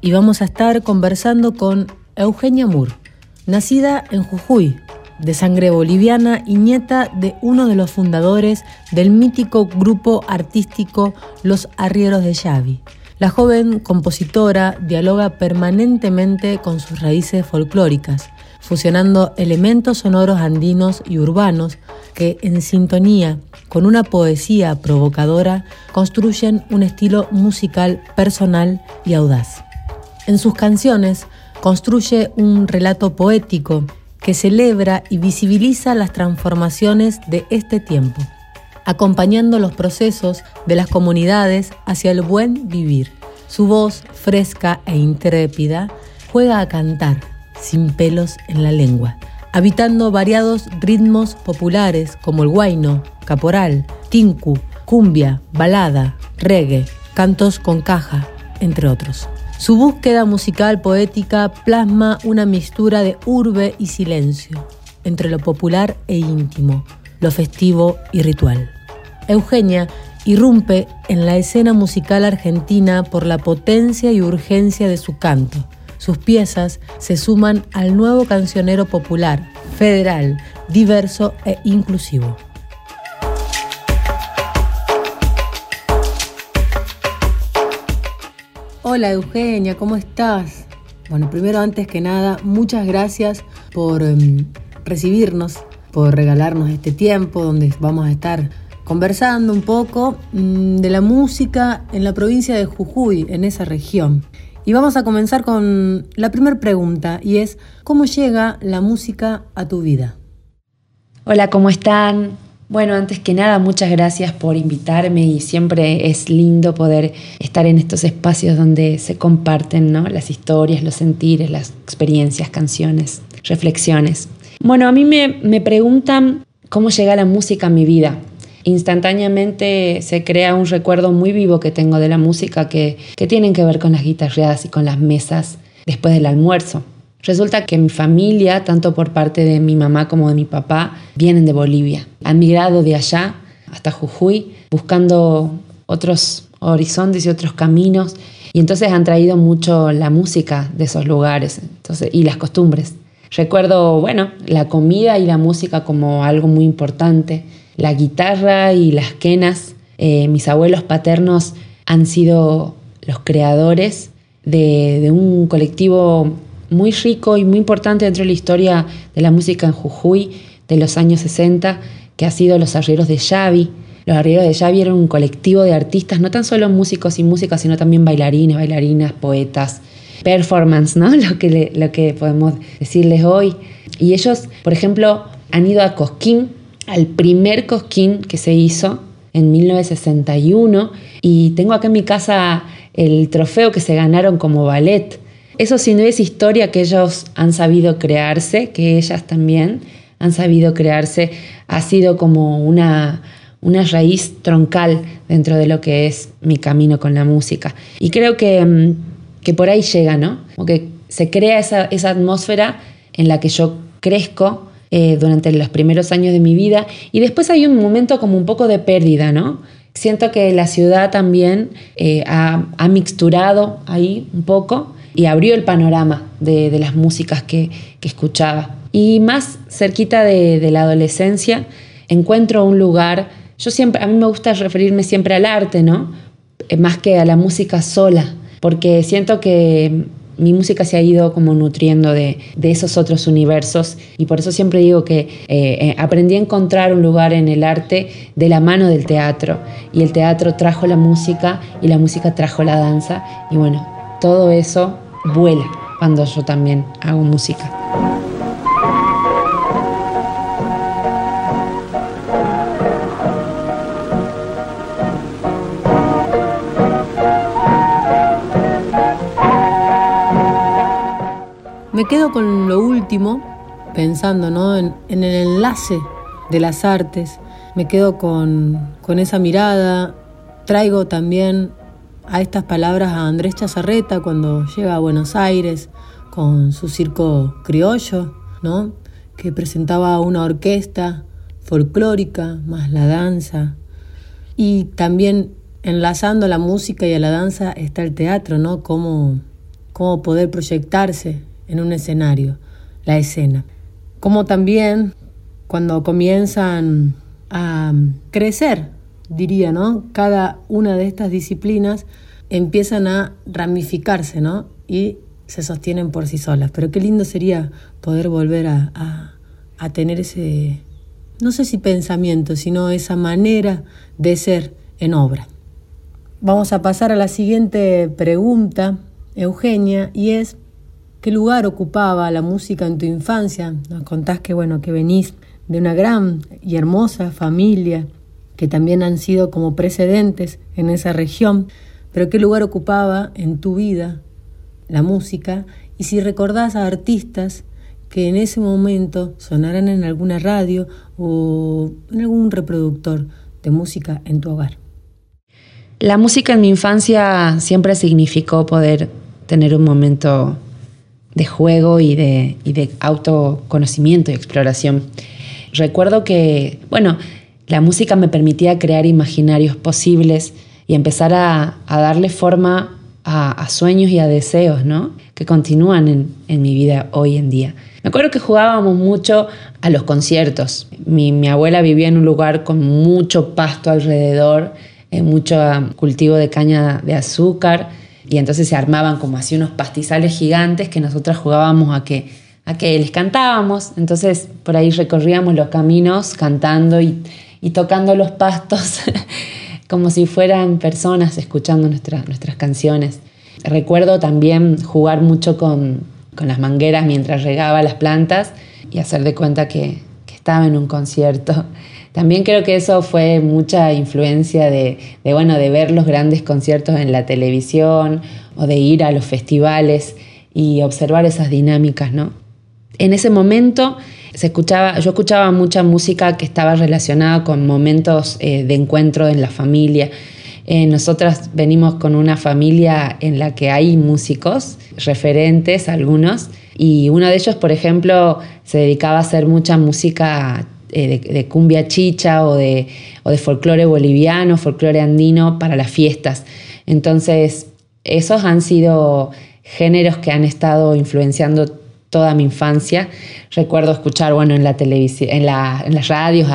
y vamos a estar conversando con Eugenia Moore, nacida en Jujuy, de sangre boliviana y nieta de uno de los fundadores del mítico grupo artístico Los Arrieros de Xavi. La joven compositora dialoga permanentemente con sus raíces folclóricas, fusionando elementos sonoros andinos y urbanos que, en sintonía con una poesía provocadora, construyen un estilo musical personal y audaz. En sus canciones construye un relato poético que celebra y visibiliza las transformaciones de este tiempo, acompañando los procesos de las comunidades hacia el buen vivir. Su voz fresca e intrépida juega a cantar sin pelos en la lengua, habitando variados ritmos populares como el guayno, caporal, tinku, cumbia, balada, reggae, cantos con caja, entre otros. Su búsqueda musical poética plasma una mixtura de urbe y silencio, entre lo popular e íntimo, lo festivo y ritual. Eugenia irrumpe en la escena musical argentina por la potencia y urgencia de su canto. Sus piezas se suman al nuevo cancionero popular, federal, diverso e inclusivo. Hola Eugenia, ¿cómo estás? Bueno, primero antes que nada, muchas gracias por em, recibirnos, por regalarnos este tiempo donde vamos a estar conversando un poco mm, de la música en la provincia de Jujuy, en esa región. Y vamos a comenzar con la primera pregunta y es, ¿cómo llega la música a tu vida? Hola, ¿cómo están? Bueno, antes que nada, muchas gracias por invitarme y siempre es lindo poder estar en estos espacios donde se comparten ¿no? las historias, los sentires, las experiencias, canciones, reflexiones. Bueno, a mí me, me preguntan cómo llega la música a mi vida. Instantáneamente se crea un recuerdo muy vivo que tengo de la música que, que tienen que ver con las guitarreadas y con las mesas después del almuerzo. Resulta que mi familia, tanto por parte de mi mamá como de mi papá, vienen de Bolivia. Han migrado de allá hasta Jujuy buscando otros horizontes y otros caminos y entonces han traído mucho la música de esos lugares entonces, y las costumbres. Recuerdo, bueno, la comida y la música como algo muy importante, la guitarra y las quenas. Eh, mis abuelos paternos han sido los creadores de, de un colectivo muy rico y muy importante dentro de la historia de la música en Jujuy de los años 60, que ha sido los arrieros de Xavi. Los arrieros de Xavi eran un colectivo de artistas, no tan solo músicos y músicas, sino también bailarines, bailarinas, poetas, performance, ¿no? Lo que, lo que podemos decirles hoy. Y ellos, por ejemplo, han ido a Cosquín, al primer Cosquín que se hizo en 1961, y tengo acá en mi casa el trofeo que se ganaron como ballet eso sí no es historia que ellos han sabido crearse, que ellas también han sabido crearse, ha sido como una, una raíz troncal dentro de lo que es mi camino con la música. Y creo que, mm, que por ahí llega, ¿no? Como que se crea esa, esa atmósfera en la que yo crezco eh, durante los primeros años de mi vida y después hay un momento como un poco de pérdida, ¿no? Siento que la ciudad también eh, ha, ha mixturado ahí un poco y abrió el panorama de, las músicas que, escuchaba. Y más cerquita de, la adolescencia encuentro un lugar, yo siempre, a mí me gusta referirme siempre al arte, ¿no? Eh, más que a la música sola, porque siento que mi música se ha ido como nutriendo de, esos otros universos y por eso siempre digo que eh, eh, aprendí a encontrar un lugar en el arte de la mano del teatro y el teatro trajo la música y la música trajo la danza y bueno, todo eso vuela cuando yo también hago música. Me quedo con lo último, pensando ¿no? en, el enlace de las artes, me quedo con, esa mirada, traigo también a estas palabras a Andrés Chazarreta cuando llega a Buenos Aires con su circo criollo, ¿no? que presentaba una orquesta folclórica más la danza. Y también enlazando la música y a la danza está el teatro, ¿no? Cómo, cómo poder proyectarse en un escenario, la escena. Como también cuando comienzan a crecer, diría, ¿no? Cada una de estas disciplinas empiezan a ramificarse, ¿no? Y se sostienen por sí solas. Pero qué lindo sería poder volver a, a tener ese, no sé si pensamiento, sino esa manera de ser en obra. Vamos a pasar a la siguiente pregunta, Eugenia, y es, ¿Qué lugar ocupaba la música en tu infancia? Nos contás que bueno, que venís de una gran y hermosa familia que también han sido como precedentes en esa región, pero qué lugar ocupaba en tu vida la música y si recordás a artistas que en ese momento sonaran en alguna radio o en algún reproductor de música en tu hogar. La música en mi infancia siempre significó poder tener un momento de juego y de, de autoconocimiento y exploración. Recuerdo que, bueno, la música me permitía crear imaginarios posibles y empezar a, darle forma a, sueños y a deseos, ¿no? Que continúan en, mi vida hoy en día. Me acuerdo que jugábamos mucho a los conciertos. Mi, mi abuela vivía en un lugar con mucho pasto alrededor, eh, mucho cultivo de caña de azúcar y entonces se armaban como así unos pastizales gigantes que nosotras jugábamos a que, a que les cantábamos. Entonces por ahí recorríamos los caminos cantando y, tocando los pastos como si fueran personas escuchando nuestras canciones. Recuerdo también jugar mucho con, las mangueras mientras regaba las plantas y hacer de cuenta que, que estaba en un concierto. También creo que eso fue mucha influencia de, bueno, de ver los grandes conciertos en la televisión o de ir a los festivales y observar esas dinámicas, ¿no? En ese momento se escuchaba, yo escuchaba mucha música que estaba relacionada con momentos eh, de encuentro en la familia. Eh, nosotras venimos con una familia en la que hay músicos, referentes algunos, y uno de ellos, por ejemplo, se dedicaba a hacer mucha música eh, de, cumbia chicha o de, o de folclore boliviano, folclore andino para las fiestas. Entonces, esos han sido géneros que han estado influenciando toda mi infancia. Recuerdo escuchar, bueno, en la en, las radios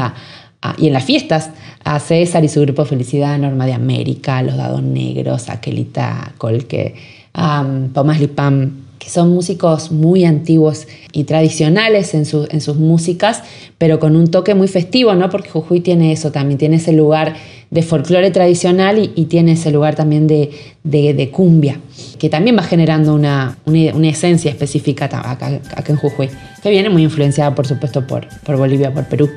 y en las fiestas a César y su grupo Felicidad, Norma de América, Los Dados Negros, Aquelita Colque, um, Pomas Lipam, que son músicos muy antiguos y tradicionales en, en, sus músicas, pero con un toque muy festivo, ¿no? Porque Jujuy tiene eso también, tiene ese lugar de folclore tradicional y, tiene ese lugar también de, de, cumbia, que también va generando una, una, esencia específica acá, en Jujuy, que viene muy influenciada, por supuesto, por, por Bolivia, por Perú.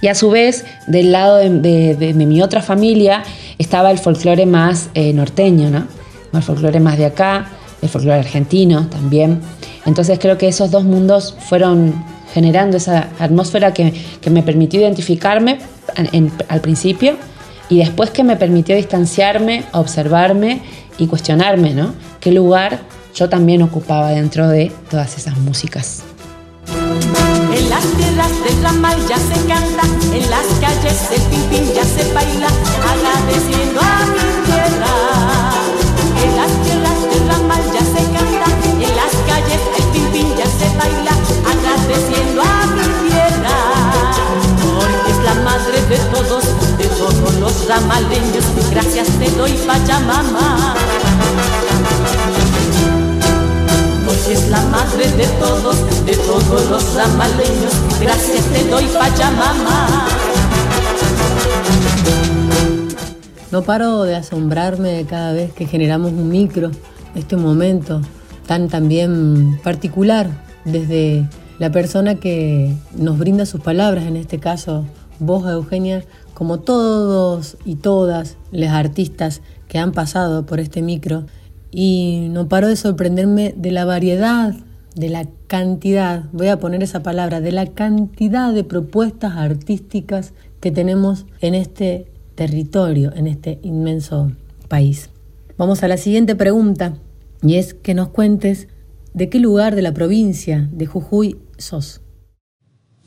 Y a su vez, del lado de, de mi otra familia, estaba el folclore más eh, norteño, ¿no? El folclore más de acá, el folclore argentino también. Entonces creo que esos dos mundos fueron generando esa atmósfera que, me permitió identificarme al principio y después que me permitió distanciarme, observarme y cuestionarme, ¿no? ¿Qué lugar yo también ocupaba dentro de todas esas músicas? En las tierras del ramal ya se canta, en las calles el pimpín ya se baila, agradeciendo a mi tierra. En las tierras del ramal ya se canta, en las calles el pimpín ya se baila, agradeciendo a mi tierra. Porque es la madre de todos los ramaleños, gracias te doy Pachamama. nombre de todos, de todos los amaleños, gracias te doy Pachamama. No paro de asombrarme cada vez que generamos un micro, este momento tan también particular, desde la persona que nos brinda sus palabras, en este caso vos Eugenia, como todos y todas las artistas que han pasado por este micro, y no paro de sorprenderme de la variedad, de la cantidad, voy a poner esa palabra, de la cantidad de propuestas artísticas que tenemos en este territorio, en este inmenso país. Vamos a la siguiente pregunta, y es que nos cuentes de qué lugar de la provincia de Jujuy sos.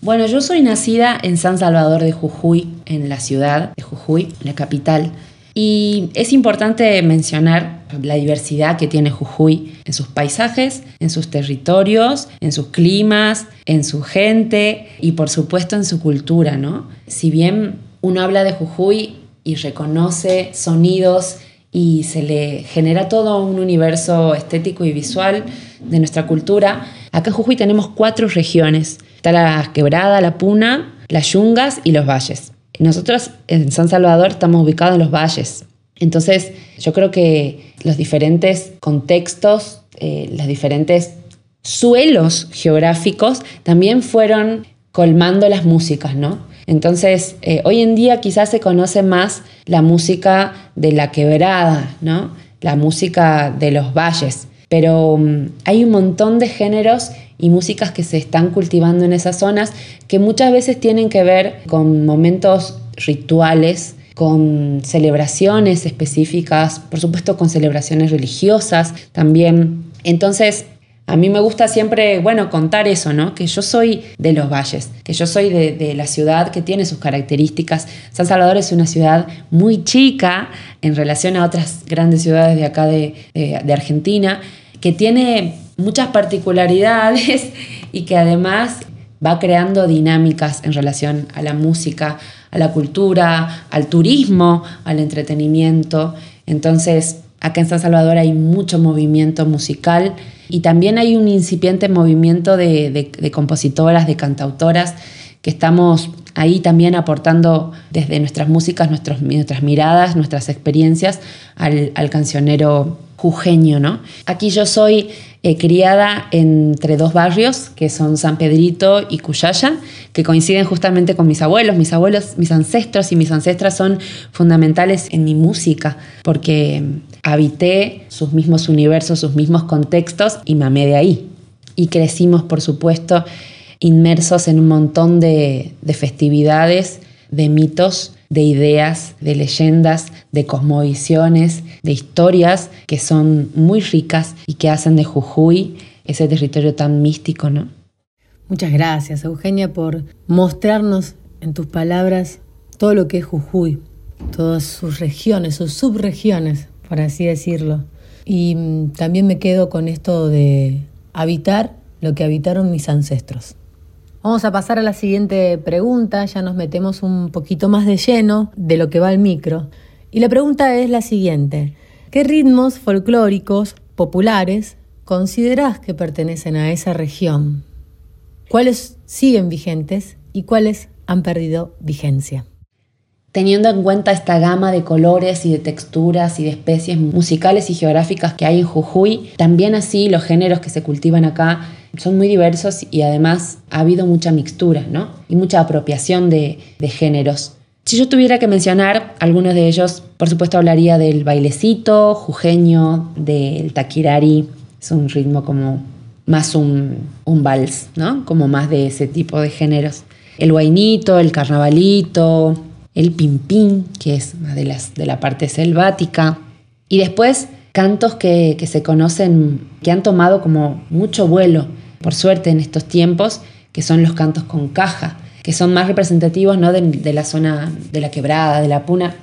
Bueno, yo soy nacida en San Salvador de Jujuy, en la ciudad de Jujuy, la capital. Y es importante mencionar la diversidad que tiene Jujuy en sus paisajes, en sus territorios, en sus climas, en su gente y por supuesto en su cultura, ¿no? Si bien uno habla de Jujuy y reconoce sonidos y se le genera todo un universo estético y visual de nuestra cultura, acá en Jujuy tenemos cuatro regiones Está la quebrada, la puna, las yungas y los valles. Nosotros en San Salvador estamos ubicados en los valles. Entonces, yo creo que los diferentes contextos, eh, los diferentes suelos geográficos también fueron colmando las músicas, ¿no? Entonces, eh, hoy en día quizás se conoce más la música de la quebrada, ¿no? La música de los valles. Pero mm, hay un montón de géneros y músicas que se están cultivando en esas zonas que muchas veces tienen que ver con momentos rituales, con celebraciones específicas, por supuesto con celebraciones religiosas también. Entonces, a mí me gusta siempre, bueno, contar eso, ¿no? Que yo soy de los valles, que yo soy de, la ciudad que tiene sus características. San Salvador es una ciudad muy chica en relación a otras grandes ciudades de acá de, de Argentina, que tiene muchas particularidades y que además va creando dinámicas en relación a la música, a la cultura, al turismo, al entretenimiento. Entonces, acá en San Salvador hay mucho movimiento musical y también hay un incipiente movimiento de, compositoras, de cantautoras, que estamos ahí también aportando desde nuestras músicas, nuestras miradas, nuestras experiencias al, al cancionero jujeño. ¿no? Aquí yo soy eh, criada entre dos barrios, que son San Pedrito y Cuyaya, que coinciden justamente con mis abuelos. Mis abuelos, mis ancestros y mis ancestras son fundamentales en mi música, porque habité sus mismos universos, sus mismos contextos y me amé de ahí. Y crecimos, por supuesto, inmersos en un montón de, de festividades, de mitos de ideas, de leyendas, de cosmovisiones, de historias que son muy ricas y que hacen de Jujuy ese territorio tan místico, ¿no? Muchas gracias, Eugenia, por mostrarnos en tus palabras todo lo que es Jujuy, todas sus regiones, sus subregiones, por así decirlo. Y mm, también me quedo con esto de habitar lo que habitaron mis ancestros. Vamos a pasar a la siguiente pregunta, ya nos metemos un poquito más de lleno de lo que va al micro. Y la pregunta es la siguiente, ¿qué ritmos folclóricos populares considerás que pertenecen a esa región? ¿Cuáles siguen vigentes y cuáles han perdido vigencia? Teniendo en cuenta esta gama de colores y de texturas y de especies musicales y geográficas que hay en Jujuy, también así los géneros que se cultivan acá son muy diversos y además ha habido mucha mixtura, ¿no? Y mucha apropiación de, géneros. Si yo tuviera que mencionar algunos de ellos, por supuesto hablaría del bailecito jujeño, del taquirari, es un ritmo como más un, un vals, ¿no? Como más de ese tipo de géneros. El guainito, el carnavalito, el pimpín, que es más de, las, de la parte selvática. Y después cantos que, que se conocen, que han tomado como mucho vuelo por suerte en estos tiempos, que son los cantos con caja, que son más representativos ¿no? de, la zona de la quebrada, de la puna.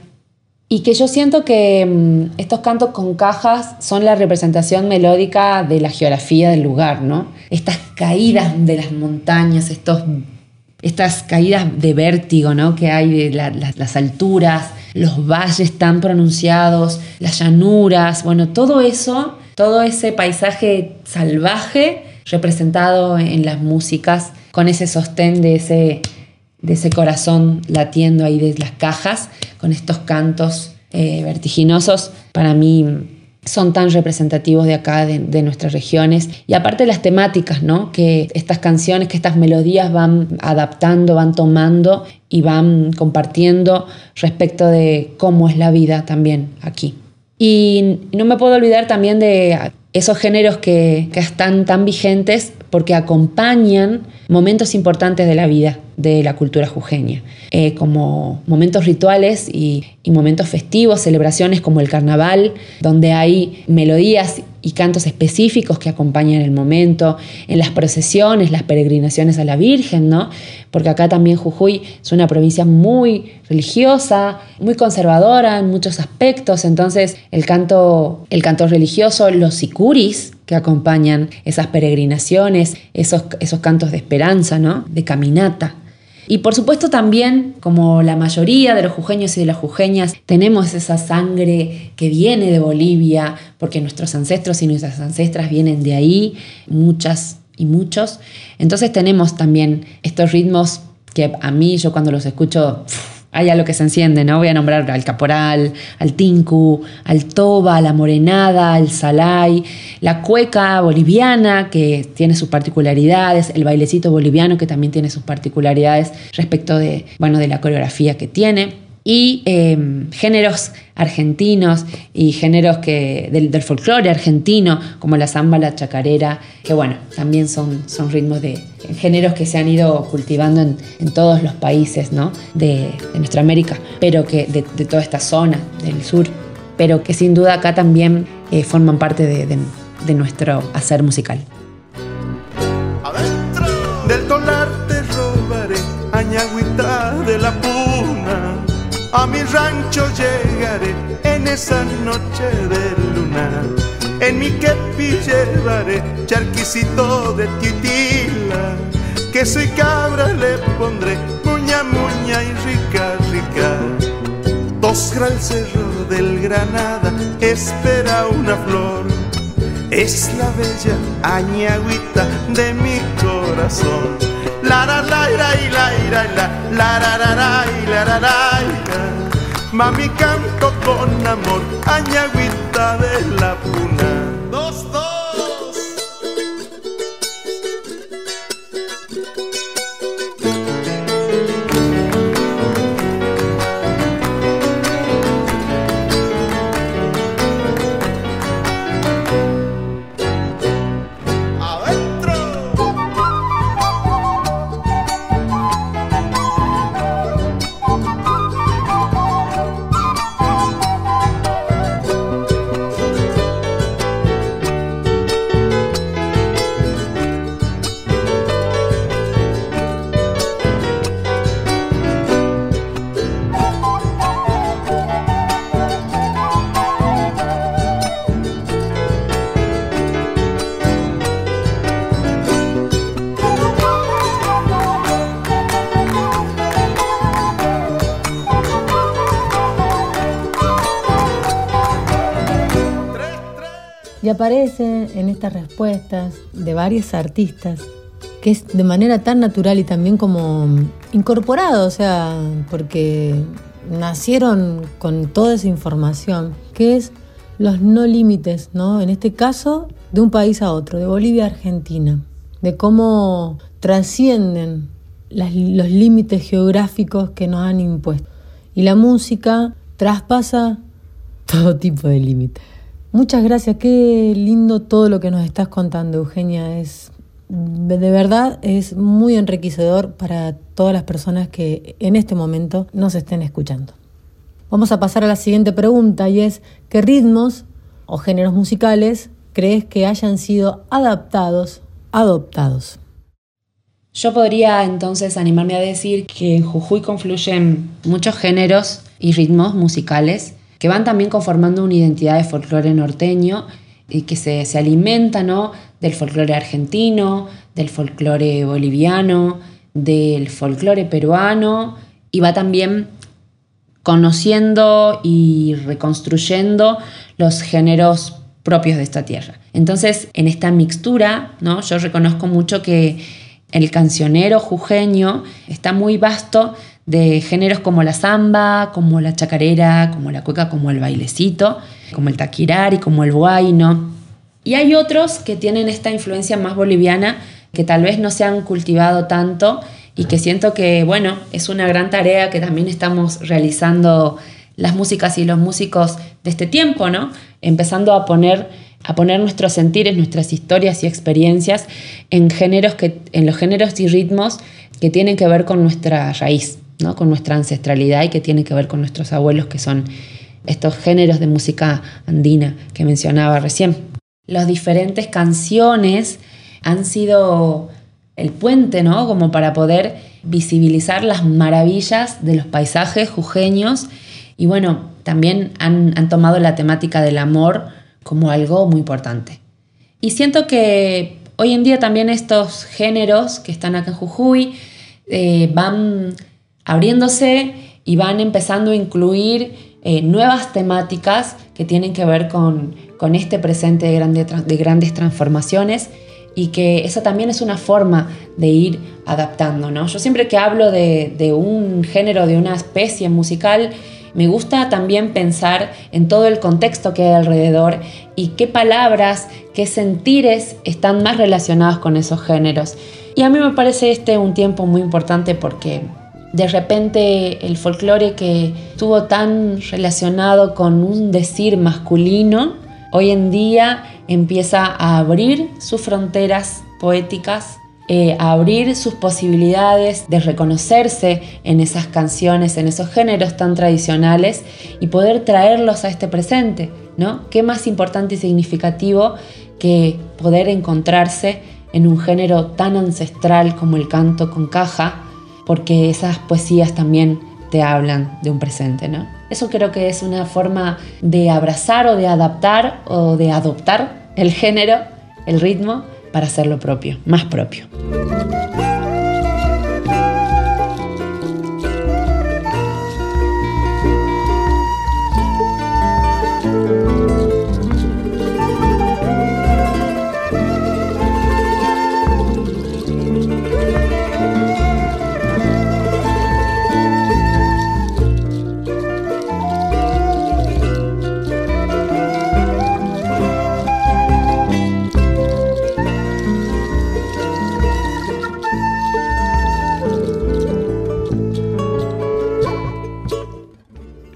Y que yo siento que mm, estos cantos con cajas son la representación melódica de la geografía del lugar, ¿no? Estas caídas de las montañas, estos, estas caídas de vértigo, ¿no? Que hay de las alturas, los valles tan pronunciados, las llanuras, bueno, todo eso, todo ese paisaje salvaje representado en las músicas con ese sostén de ese, de ese corazón latiendo ahí de las cajas, con estos cantos eh, vertiginosos, para mí son tan representativos de acá, de, nuestras regiones. Y aparte las temáticas, ¿no? Que estas canciones, que estas melodías van adaptando, van tomando y van compartiendo respecto de cómo es la vida también aquí. Y no me puedo olvidar también de esos géneros que, que están tan vigentes porque acompañan momentos importantes de la vida de la cultura jujeña, eh, como momentos rituales y, momentos festivos, celebraciones como el carnaval, donde hay melodías y cantos específicos que acompañan el momento, en las procesiones, las peregrinaciones a la Virgen, ¿no? Porque acá también Jujuy es una provincia muy religiosa, muy conservadora en muchos aspectos, entonces el canto, el canto religioso, los sicuris, que acompañan esas peregrinaciones, esos, esos cantos de esperanza, ¿no? de caminata. Y por supuesto también, como la mayoría de los jujeños y de las jujeñas, tenemos esa sangre que viene de Bolivia, porque nuestros ancestros y nuestras ancestras vienen de ahí, muchas y muchos. Entonces tenemos también estos ritmos que a mí yo cuando los escucho hay algo que se enciende, ¿no? Voy a nombrar al caporal, al tinku, al toba, la morenada, al salay, la cueca boliviana que tiene sus particularidades, el bailecito boliviano que también tiene sus particularidades respecto de, bueno, de la coreografía que tiene y em, géneros argentinos y géneros que, del, folclore argentino, como la samba, la chacarera, que bueno, también son, son ritmos de géneros que se han ido cultivando en, todos los países ¿no? de, nuestra América, pero que de, toda esta zona del sur, pero que sin duda acá también eh, forman parte de, nuestro hacer musical. Adentro del dólar te robaré de la a mi rancho llegaré en esa noche de luna. En mi kepi llevaré charquicito de titila. Que soy cabra le pondré muña, muña y rica, rica. Tosgra el cerro del Granada, espera una flor. Es la bella añagüita de mi corazón. La la la la la la la la la la la Mami canto con amor, añagüita de la puna. Aparece en estas respuestas de varios artistas que es de manera tan natural y también como incorporado, o sea, porque nacieron con toda esa información, que es los no límites, ¿no? En este caso, de un país a otro, de Bolivia a Argentina, de cómo trascienden los límites geográficos que nos han impuesto. Y la música traspasa todo tipo de límites. Muchas gracias, qué lindo todo lo que nos estás contando, Eugenia. Es de verdad es muy enriquecedor para todas las personas que en este momento nos estén escuchando. Vamos a pasar a la siguiente pregunta y es ¿qué ritmos o géneros musicales crees que hayan sido adaptados, adoptados? Yo podría entonces animarme a decir que en Jujuy confluyen muchos géneros y ritmos musicales que van también conformando una identidad de folclore norteño y que se, se alimenta ¿no? del folclore argentino, del folclore boliviano, del folclore peruano y va también conociendo y reconstruyendo los géneros propios de esta tierra. Entonces, en esta mixtura, ¿no? yo reconozco mucho que el cancionero jujeño está muy vasto de géneros como la samba, como la chacarera, como la cueca, como el bailecito, como el taquirari, como el guayno. Y hay otros que tienen esta influencia más boliviana que tal vez no se han cultivado tanto y que siento que, bueno, es una gran tarea que también estamos realizando las músicas y los músicos de este tiempo, ¿no? Empezando a poner, a poner nuestros sentires, nuestras historias y experiencias en, géneros que, en los géneros y ritmos que tienen que ver con nuestra raíz, ¿no? Con nuestra ancestralidad y que tienen que ver con nuestros abuelos, que son estos géneros de música andina que mencionaba recién. Las diferentes canciones han sido el puente, ¿no? Como para poder visibilizar las maravillas de los paisajes jujeños y bueno, también han, tomado la temática del amor como algo muy importante. Y siento que hoy en día también estos géneros que están acá en Jujuy eh, van abriéndose y van empezando a incluir eh, nuevas temáticas que tienen que ver con, este presente de, de grandes transformaciones y que esa también es una forma de ir adaptando. ¿no? Yo siempre que hablo de, un género, de una especie musical, me gusta también pensar en todo el contexto que hay alrededor y qué palabras, qué sentires están más relacionados con esos géneros. Y a mí me parece este un tiempo muy importante porque de repente el folclore que estuvo tan relacionado con un decir masculino, hoy en día empieza a abrir sus fronteras poéticas, eh, a abrir sus posibilidades de reconocerse en esas canciones, en esos géneros tan tradicionales y poder traerlos a este presente, ¿no? ¿Qué más importante y significativo que poder encontrarse en un género tan ancestral como el canto con caja? Porque esas poesías también te hablan de un presente, ¿no? Eso creo que es una forma de abrazar o de adaptar o de adoptar el género, el ritmo, para hacerlo propio, más propio.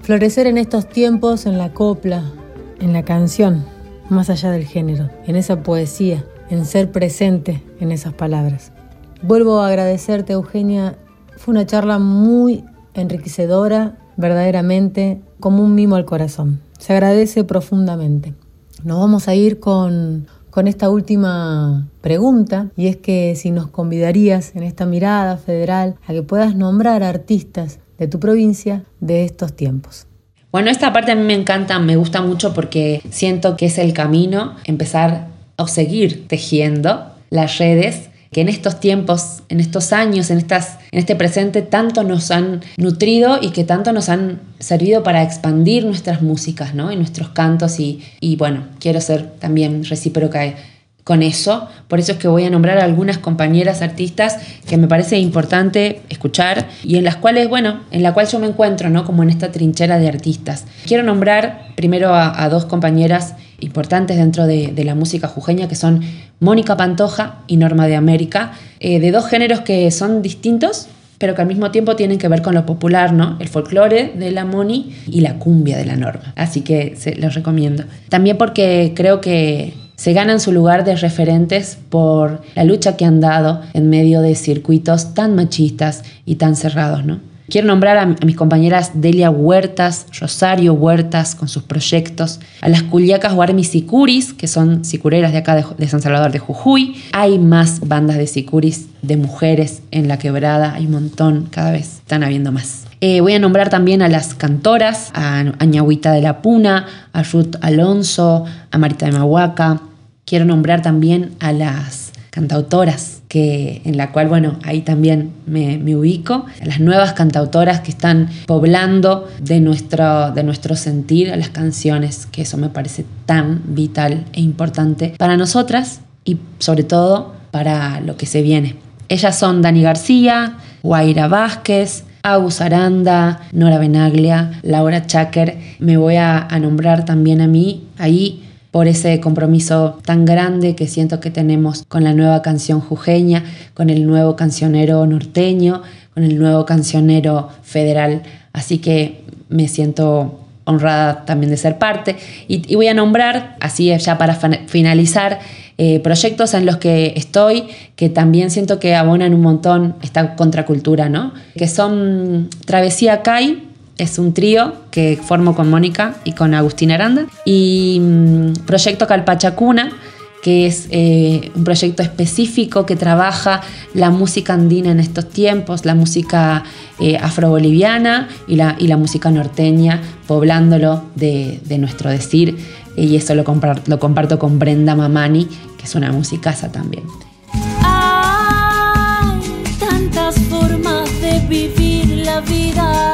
Florecer en estos tiempos en la copla, en la canción, más allá del género, en esa poesía, en ser presente en esas palabras. Vuelvo a agradecerte, Eugenia. Fue una charla muy enriquecedora, verdaderamente, como un mimo al corazón. Se agradece profundamente. Nos vamos a ir con, con esta última pregunta, y es que si nos convidarías en esta mirada federal a que puedas nombrar artistas de tu provincia de estos tiempos. Bueno, esta parte a mí me encanta, me gusta mucho porque siento que es el camino, empezar a seguir tejiendo las redes que en estos tiempos, en estos años, en, estas, en este presente, tanto nos han nutrido y que tanto nos han servido para expandir nuestras músicas ¿no? y nuestros cantos. Y, y bueno, quiero ser también recíproca con eso. Por eso es que voy a nombrar a algunas compañeras artistas que me parece importante escuchar y en las cuales, bueno, en la cual yo me encuentro, ¿no? Como en esta trinchera de artistas. Quiero nombrar primero a, dos compañeras importantes dentro de, la música jujeña que son Mónica Pantoja y Norma de América, eh, de dos géneros que son distintos, pero que al mismo tiempo tienen que ver con lo popular, ¿no? El folclore de la Moni y la cumbia de la Norma. Así que se los recomiendo. También porque creo que se ganan su lugar de referentes por la lucha que han dado en medio de circuitos tan machistas y tan cerrados, ¿no? Quiero nombrar a, mis compañeras Delia Huertas, Rosario Huertas con sus proyectos, a las culiacas Guarmis Sicuris, que son sicureras de acá de, San Salvador de Jujuy. Hay más bandas de sicuris de mujeres en la quebrada, hay un montón, cada vez están habiendo más. Eh, voy a nombrar también a las cantoras, a, Ñahuita de la Puna, a Ruth Alonso, a Marita de Mahuaca. Quiero nombrar también a las cantautoras, que, en la cual, bueno, ahí también me, ubico, las nuevas cantautoras que están poblando de nuestro, de nuestro sentir las canciones, que eso me parece tan vital e importante para nosotras y sobre todo para lo que se viene. Ellas son Dani García, Guaira Vázquez, Agus Aranda, Nora Benaglia, Laura Chaker. Me voy a, a nombrar también a mí ahí por ese compromiso tan grande que siento que tenemos con la nueva canción jujeña, con el nuevo cancionero norteño, con el nuevo cancionero federal. Así que me siento honrada también de ser parte. Y, voy a nombrar, así ya para finalizar, eh, proyectos en los que estoy que también siento que abonan un montón esta contracultura, ¿no? Que son Travesía Kai, es un trío que formo con Mónica y con Agustín Aranda. Y mm, Proyecto Calpachacuna, que es eh, un proyecto específico que trabaja la música andina en estos tiempos, la música eh, afroboliviana y la, y la música norteña, poblándolo de, nuestro decir. Y eso lo, lo comparto con Brenda Mamani, que es una musicaza también. Hay tantas formas de vivir la vida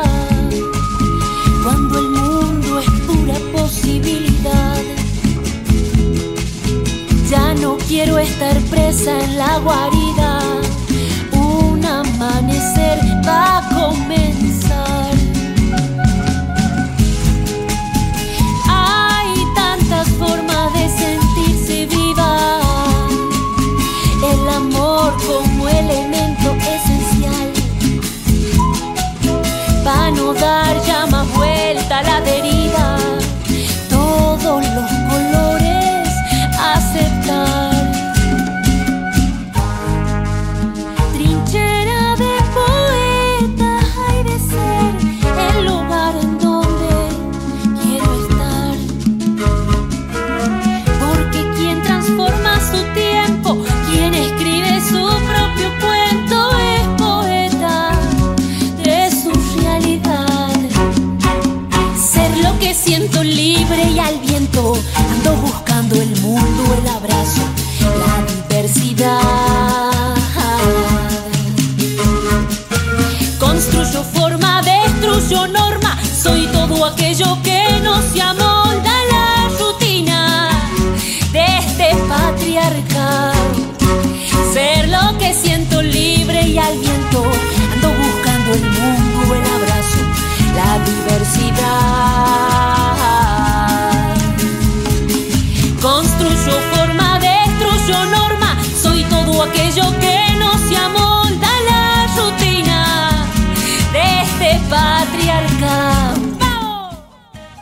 no quiero estar presa en la guarida, un amanecer va a comenzar. Ando buscando el mundo,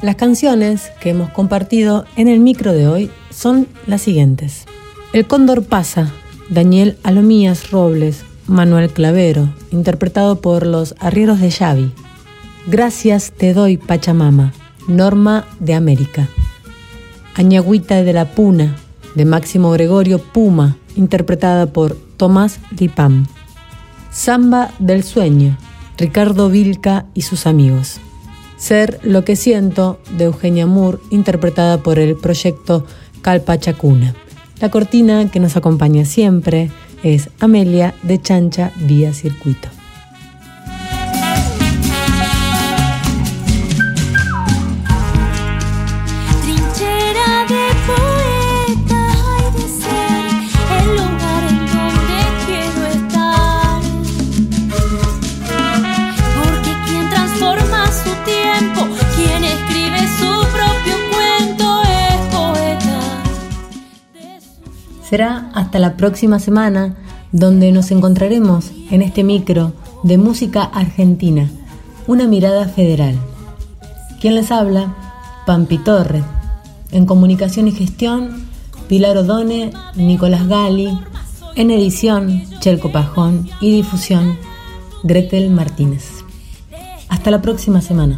Las canciones que hemos compartido en el micro de hoy son las siguientes. El cóndor pasa, Daniel Alomías Robles, Manuel Clavero, interpretado por los arrieros de Xavi. Gracias te doy, Pachamama, Norma de América. Añagüita de la Puna, de Máximo Gregorio Puma, interpretada por Tomás Lipam. Samba del Sueño, Ricardo Vilca y sus amigos. Ser lo que siento, de Eugenia Moore, interpretada por el proyecto Calpachacuna. La cortina que nos acompaña siempre es Amelia de Chancha Vía Circuito. Será hasta la próxima semana donde nos encontraremos en este micro de música argentina, una mirada federal. ¿Quién les habla? Pampi Torre. En comunicación y gestión, Pilar Odone, Nicolás Gali. En edición, Chelco Pajón. Y difusión, Gretel Martínez. Hasta la próxima semana.